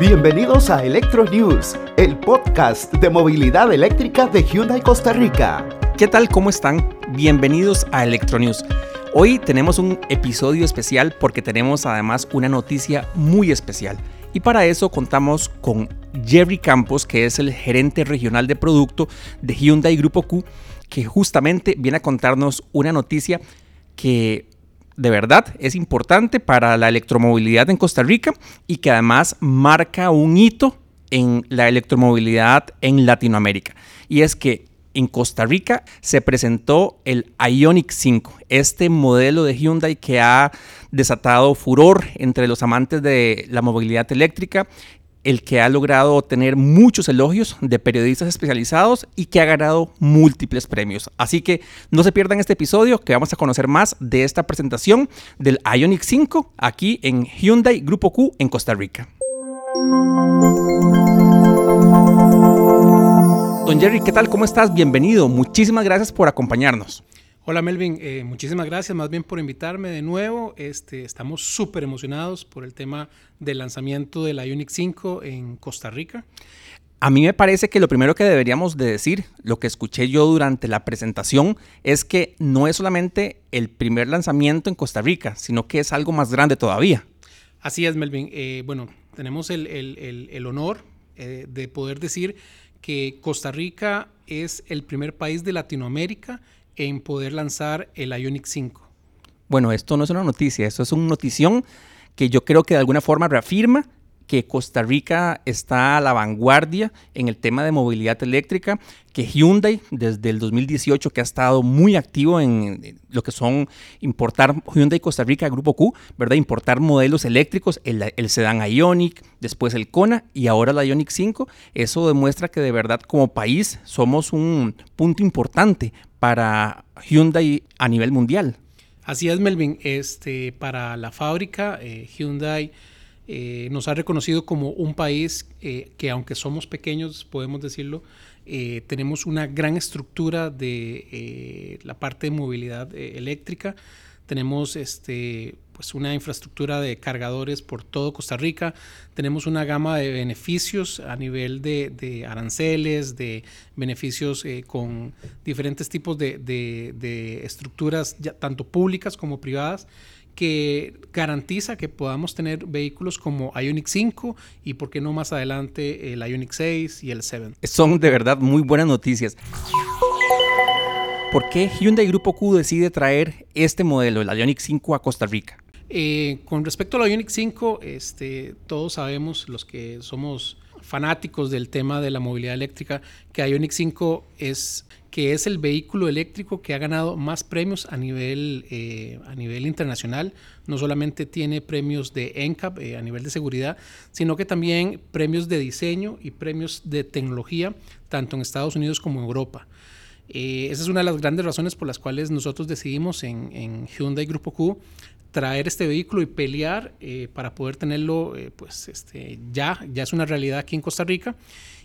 Bienvenidos a Electro News, el podcast de movilidad eléctrica de Hyundai Costa Rica. ¿Qué tal? ¿Cómo están? Bienvenidos a Electro News. Hoy tenemos un episodio especial porque tenemos además una noticia muy especial. Y para eso contamos con Jerry Campos, que es el gerente regional de producto de Hyundai Grupo Q, que justamente viene a contarnos una noticia que de verdad es importante para la electromovilidad en Costa Rica y que además marca un hito en la electromovilidad en Latinoamérica. Y es que en Costa Rica se presentó el Ionic 5, este modelo de Hyundai que ha desatado furor entre los amantes de la movilidad eléctrica el que ha logrado obtener muchos elogios de periodistas especializados y que ha ganado múltiples premios. Así que no se pierdan este episodio que vamos a conocer más de esta presentación del Ionic 5 aquí en Hyundai Grupo Q en Costa Rica. Don Jerry, ¿qué tal? ¿Cómo estás? Bienvenido. Muchísimas gracias por acompañarnos. Hola Melvin, eh, muchísimas gracias más bien por invitarme de nuevo. Este, estamos súper emocionados por el tema del lanzamiento de la Ioniq 5 en Costa Rica. A mí me parece que lo primero que deberíamos de decir, lo que escuché yo durante la presentación, es que no es solamente el primer lanzamiento en Costa Rica, sino que es algo más grande todavía. Así es, Melvin. Eh, bueno, tenemos el, honor eh, de poder decir que Costa Rica es el primer país de Latinoamérica en poder lanzar el Ionic 5. Bueno, esto no es una noticia, esto es una notición que yo creo que de alguna forma reafirma que Costa Rica está a la vanguardia en el tema de movilidad eléctrica, que Hyundai desde el 2018 que ha estado muy activo en lo que son importar Hyundai Costa Rica Grupo Q, ¿verdad? Importar modelos eléctricos, el, el sedán Ionic, después el Kona y ahora la Ionic 5. Eso demuestra que de verdad como país somos un punto importante para Hyundai a nivel mundial. Así es, Melvin. Este, para la fábrica, eh, Hyundai eh, nos ha reconocido como un país eh, que, aunque somos pequeños, podemos decirlo, tenemos una gran estructura de la parte de movilidad eléctrica. Tenemos este, pues una infraestructura de cargadores por todo Costa Rica. Tenemos una gama de beneficios a nivel de, aranceles, de beneficios eh, con diferentes tipos de, estructuras, tanto públicas como privadas que garantiza que podamos tener vehículos como Ionic 5 y, por qué no más adelante, el Ionic 6 y el 7. Son de verdad muy buenas noticias. ¿Por qué Hyundai Grupo Q decide traer este modelo, el Ionic 5, a Costa Rica? Eh, con respecto a la Ioniq 5, este, todos sabemos, los que somos fanáticos del tema de la movilidad eléctrica, que Ioniq 5 es que es el vehículo eléctrico que ha ganado más premios a nivel, eh, a nivel internacional. No solamente tiene premios de NCAP eh, a nivel de seguridad, sino que también premios de diseño y premios de tecnología, tanto en Estados Unidos como en Europa. esa es una de las grandes razones por las cuales nosotros decidimos en, en Hyundai Grupo Q traer este vehículo y pelear eh, para poder tenerlo, eh, pues este, ya, ya es una realidad aquí en Costa Rica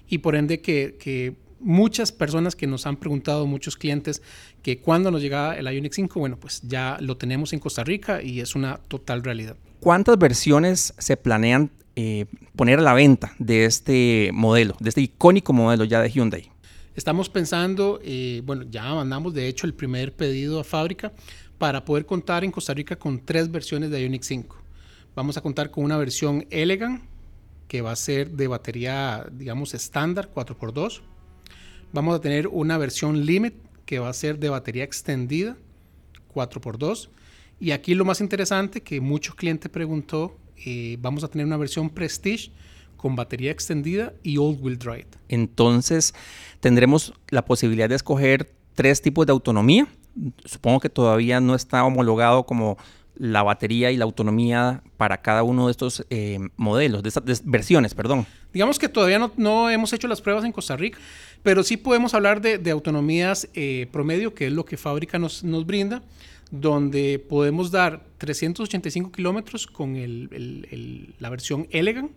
y por ende que, muchas personas que nos han preguntado, muchos clientes, que cuando nos llega el Ioniq 5, bueno, pues ya lo tenemos en Costa Rica y es una total realidad. ¿Cuántas versiones se planean eh, poner a la venta de este modelo, de este icónico modelo ya de Hyundai? Estamos pensando, bueno, ya mandamos de hecho el primer pedido a fábrica para poder contar en Costa Rica con tres versiones de Ioniq 5. Vamos a contar con una versión Elegant, que va a ser de batería, digamos, estándar 4x2. Vamos a tener una versión Limit, que va a ser de batería extendida 4x2. Y aquí lo más interesante que muchos clientes preguntó, eh, vamos a tener una versión Prestige con batería extendida y all wheel drive. Entonces tendremos la posibilidad de escoger tres tipos de autonomía supongo que todavía no está homologado como la batería y la autonomía para cada uno de estos eh, modelos, de estas versiones, perdón. Digamos que todavía no, hemos hecho las pruebas en Costa Rica, pero sí podemos hablar de, autonomías eh, promedio, que es lo que fábrica nos, brinda, donde podemos dar 385 kilómetros con la versión Elegant.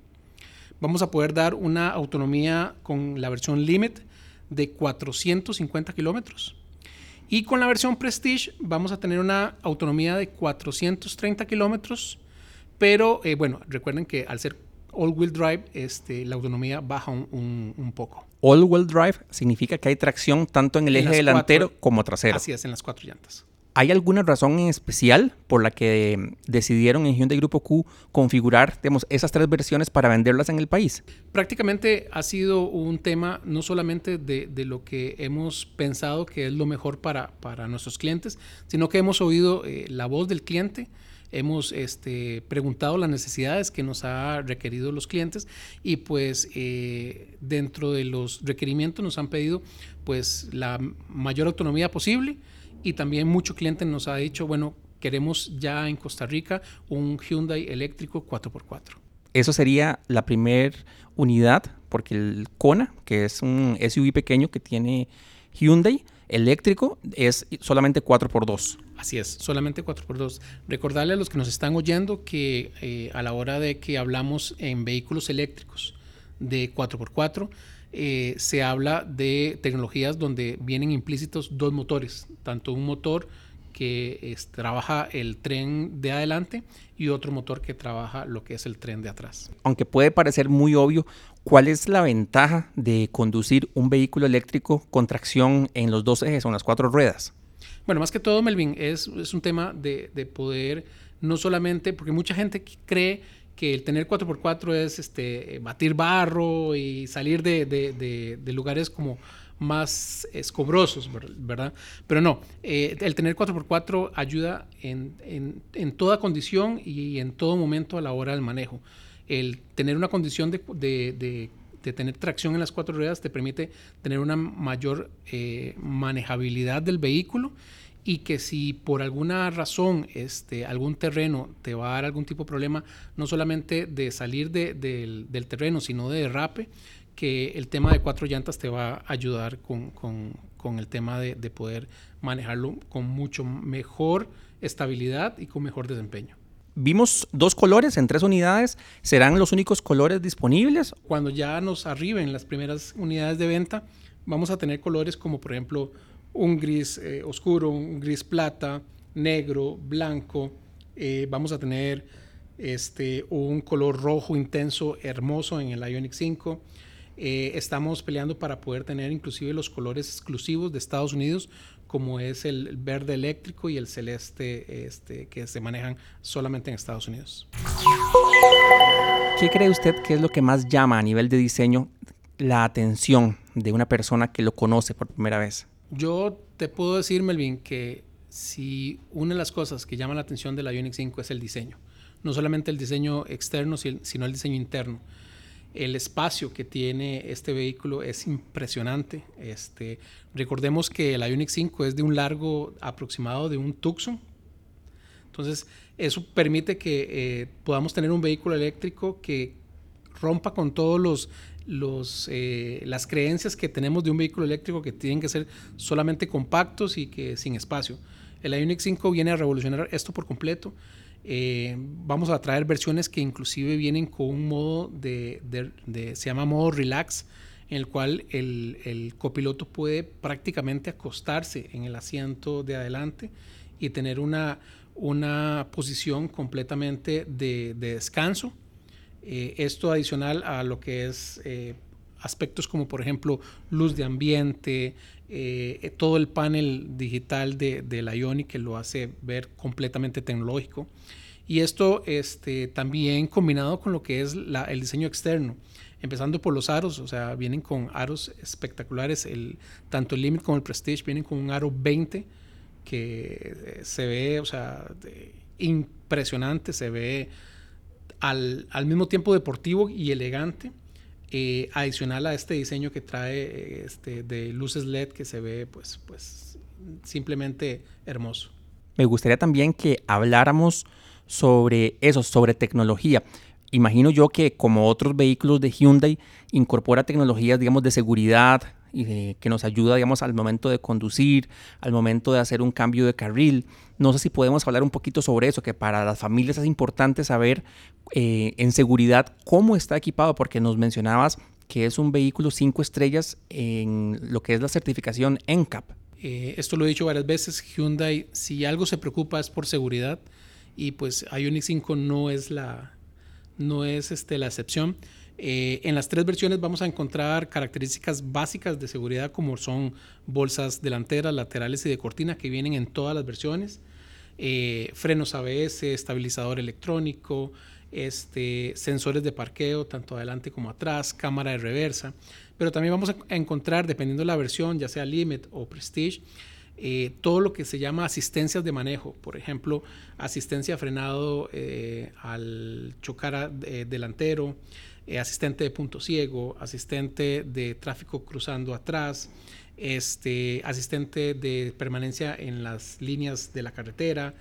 Vamos a poder dar una autonomía con la versión Limit de 450 kilómetros y con la versión Prestige vamos a tener una autonomía de 430 kilómetros, pero eh, bueno, recuerden que al ser all-wheel drive, este, la autonomía baja un, un, poco. All-wheel drive significa que hay tracción tanto en el eje delantero como trasero. Así es, en las cuatro llantas. ¿Hay alguna razón en especial por la que decidieron en Hyundai Grupo Q configurar digamos, esas tres versiones para venderlas en el país? Prácticamente ha sido un tema no solamente de, lo que hemos pensado que es lo mejor para, para nuestros clientes, sino que hemos oído eh, la voz del cliente hemos este, preguntado las necesidades que nos ha requerido los clientes y pues eh, dentro de los requerimientos nos han pedido pues la mayor autonomía posible y también mucho cliente nos ha dicho, bueno, queremos ya en Costa Rica un Hyundai eléctrico 4x4. Eso sería la primera unidad, porque el Kona, que es un SUV pequeño que tiene Hyundai eléctrico, es solamente 4x2. Así es, solamente 4x2. Recordarle a los que nos están oyendo que eh, a la hora de que hablamos en vehículos eléctricos de 4x4, eh, se habla de tecnologías donde vienen implícitos dos motores, tanto un motor que trabaja el tren de adelante y otro motor que trabaja lo que es el tren de atrás. Aunque puede parecer muy obvio, ¿cuál es la ventaja de conducir un vehículo eléctrico con tracción en los dos ejes o en las cuatro ruedas? Bueno, más que todo, Melvin, es, es un tema de, de, poder, no solamente, porque mucha gente cree que el tener 4x4 es este, batir barro y salir de, de, de lugares como más escobrosos, ¿verdad? Pero no, eh, el tener 4x4 ayuda en, en, en, toda condición y en todo momento a la hora del manejo. El tener una condición de, de, de tener tracción en las cuatro ruedas te permite tener una mayor eh, manejabilidad del vehículo y que si por alguna razón este, algún terreno te va a dar algún tipo de problema, no solamente de salir del, del, terreno, sino de derrape, que el tema de cuatro llantas te va a ayudar con, con, con el tema de, de, poder manejarlo con mucho mejor estabilidad y con mejor desempeño. Vimos dos colores en tres unidades. ¿Serán los únicos colores disponibles? Cuando ya nos arriben las primeras unidades de venta, vamos a tener colores como por ejemplo un gris eh, oscuro, un gris plata, negro, blanco. Eh, vamos a tener este, un color rojo intenso, hermoso en el Ionic 5. Eh, estamos peleando para poder tener inclusive los colores exclusivos de Estados Unidos, como es el verde eléctrico y el celeste este, que se manejan solamente en Estados Unidos. ¿Qué cree usted que es lo que más llama a nivel de diseño la atención de una persona que lo conoce por primera vez? Yo te puedo decir, Melvin, que si una de las cosas que llama la atención de la Ioniq 5 es el diseño, no solamente el diseño externo, sino el diseño interno el espacio que tiene este vehículo es impresionante. Este, recordemos que el Ioniq 5 es de un largo aproximado de un Tucson. Entonces, eso permite que eh, podamos tener un vehículo eléctrico que rompa con todos los, los eh, las creencias que tenemos de un vehículo eléctrico que tienen que ser solamente compactos y que sin espacio. El Ioniq 5 viene a revolucionar esto por completo. Eh, vamos a traer versiones que inclusive vienen con un modo de, se llama modo relax, en el cual el, copiloto puede prácticamente acostarse en el asiento de adelante y tener una, una posición completamente de, descanso. Eh, esto adicional a lo que es eh, aspectos como por ejemplo luz de ambiente, eh, todo el panel digital de, de, la Ioniq que lo hace ver completamente tecnológico. Y esto este, también combinado con lo que es el diseño externo, empezando por los aros, o sea, vienen con aros espectaculares, el, tanto el Limit como el Prestige vienen con un aro 20 que se ve, o sea, impresionante, se ve al, al mismo tiempo deportivo y elegante eh, adicional a este diseño que trae este, de luces LED que se ve pues, pues simplemente hermoso. Me gustaría también que habláramos sobre eso, sobre tecnología. Imagino yo que como otros vehículos de Hyundai incorpora tecnologías, digamos, de seguridad y que nos ayuda, digamos, al momento de conducir, al momento de hacer un cambio de carril. No sé si podemos hablar un poquito sobre eso, que para las familias es importante saber eh, en seguridad cómo está equipado, porque nos mencionabas que es un vehículo 5 estrellas en lo que es la certificación NCAP. Eh, esto lo he dicho varias veces, Hyundai, si algo se preocupa es por seguridad y pues Ioniq 5 no es la, no es este, la excepción. Eh, en las tres versiones vamos a encontrar características básicas de seguridad como son bolsas delanteras, laterales y de cortina que vienen en todas las versiones, eh, frenos ABS, estabilizador electrónico, este, sensores de parqueo tanto adelante como atrás, cámara de reversa, pero también vamos a encontrar, dependiendo de la versión, ya sea Limit o Prestige, eh, todo lo que se llama asistencias de manejo, por ejemplo, asistencia frenado al chocar delantero, eh, asistente de punto ciego, asistente de tráfico cruzando atrás, este, asistente de permanencia en las líneas de la carretera.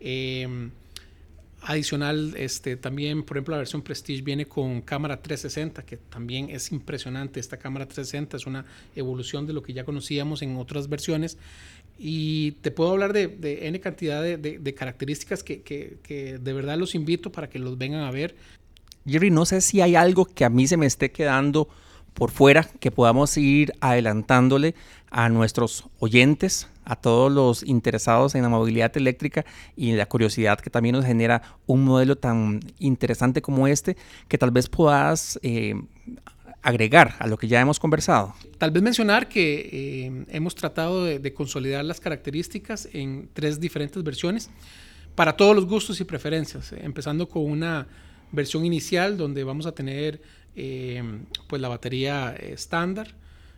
Em, adicional, este, también, por ejemplo, la versión Prestige viene con cámara 360, que también es impresionante. Esta cámara 360 es una evolución de lo que ya conocíamos en otras versiones. Y te puedo hablar de, de N cantidad de, de, características que, que, que, de verdad los invito para que los vengan a ver. Jerry, no sé si hay algo que a mí se me esté quedando por fuera que podamos ir adelantándole a nuestros oyentes, a todos los interesados en la movilidad eléctrica y la curiosidad que también nos genera un modelo tan interesante como este, que tal vez puedas eh, agregar a lo que ya hemos conversado. Tal vez mencionar que eh, hemos tratado de, de consolidar las características en tres diferentes versiones para todos los gustos y preferencias, empezando con una versión inicial donde vamos a tener eh, pues la batería estándar,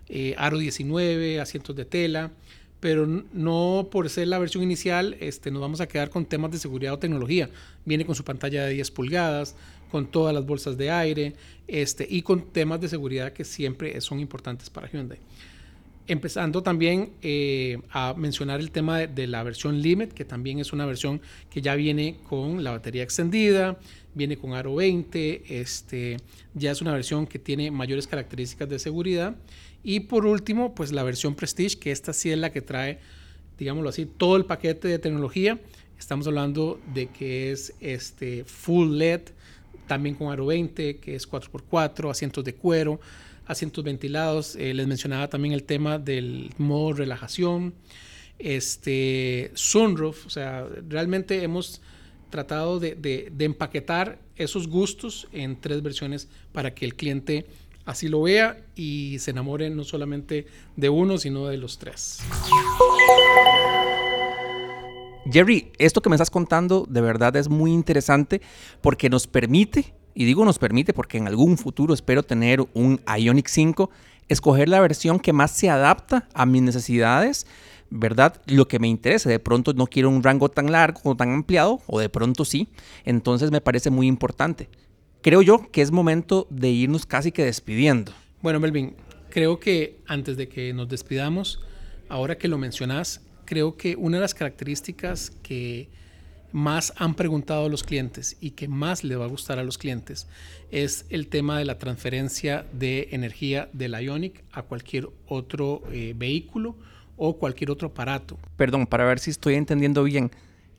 eh, aro 19, asientos de tela, pero no por ser la versión inicial este, nos vamos a quedar con temas de seguridad o tecnología. Viene con su pantalla de 10 pulgadas, con todas las bolsas de aire este, y con temas de seguridad que siempre son importantes para Hyundai. Empezando también eh, a mencionar el tema de, la versión Limit, que también es una versión que ya viene con la batería extendida, viene con aro 20, este, ya es una versión que tiene mayores características de seguridad. Y por último, pues la versión Prestige, que esta sí es la que trae, digámoslo así, todo el paquete de tecnología. Estamos hablando de que es este full LED, también con aro 20, que es 4x4, asientos de cuero, asientos ventilados. Eh, les mencionaba también el tema del modo relajación, este sunroof, o sea, realmente hemos tratado de, empaquetar esos gustos en tres versiones para que el cliente así lo vea y se enamore no solamente de uno, sino de los tres. Jerry, esto que me estás contando de verdad es muy interesante porque nos permite, y digo nos permite porque en algún futuro espero tener un Ionic 5, escoger la versión que más se adapta a mis necesidades ¿verdad? Lo que me interesa, de pronto no quiero un rango tan largo o tan ampliado, o de pronto sí, entonces me parece muy importante. Creo yo que es momento de irnos casi que despidiendo. Bueno, Melvin, creo que antes de que nos despidamos, ahora que lo mencionas, creo que una de las características que más han preguntado los clientes y que más le va a gustar a los clientes es el tema de la transferencia de energía del Ionic a cualquier otro eh, vehículo o cualquier otro aparato. Perdón, para ver si estoy entendiendo bien,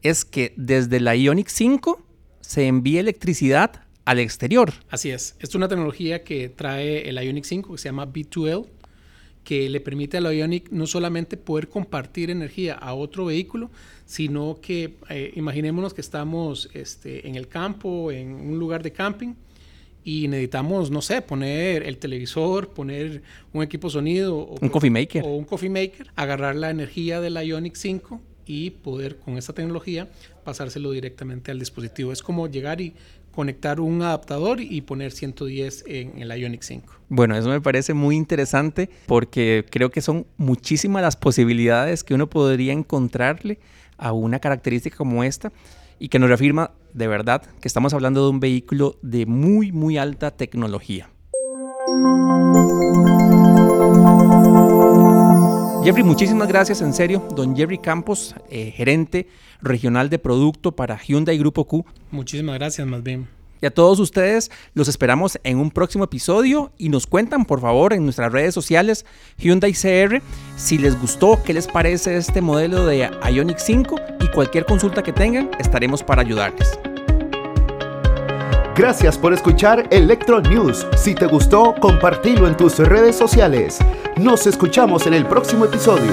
es que desde la Ionic 5 se envía electricidad al exterior. Así es. es una tecnología que trae el Ionic 5 que se llama B2L, que le permite al Ionic no solamente poder compartir energía a otro vehículo, sino que eh, imaginémonos que estamos este, en el campo, en un lugar de camping, y necesitamos, no sé, poner el televisor, poner un equipo sonido. O, un coffee maker. O un coffee maker, agarrar la energía de la Ionic 5 y poder con esta tecnología pasárselo directamente al dispositivo. Es como llegar y conectar un adaptador y poner 110 en el Ionic 5. Bueno, eso me parece muy interesante porque creo que son muchísimas las posibilidades que uno podría encontrarle a una característica como esta y que nos reafirma de verdad que estamos hablando de un vehículo de muy, muy alta tecnología. Jeffrey, muchísimas gracias, en serio. Don Jeffrey Campos, eh, gerente regional de producto para Hyundai Grupo Q. Muchísimas gracias, más bien. Y a todos ustedes los esperamos en un próximo episodio y nos cuentan por favor en nuestras redes sociales Hyundai CR si les gustó, qué les parece este modelo de Ionic 5 y cualquier consulta que tengan estaremos para ayudarles. Gracias por escuchar Electro News. Si te gustó, compartilo en tus redes sociales. Nos escuchamos en el próximo episodio.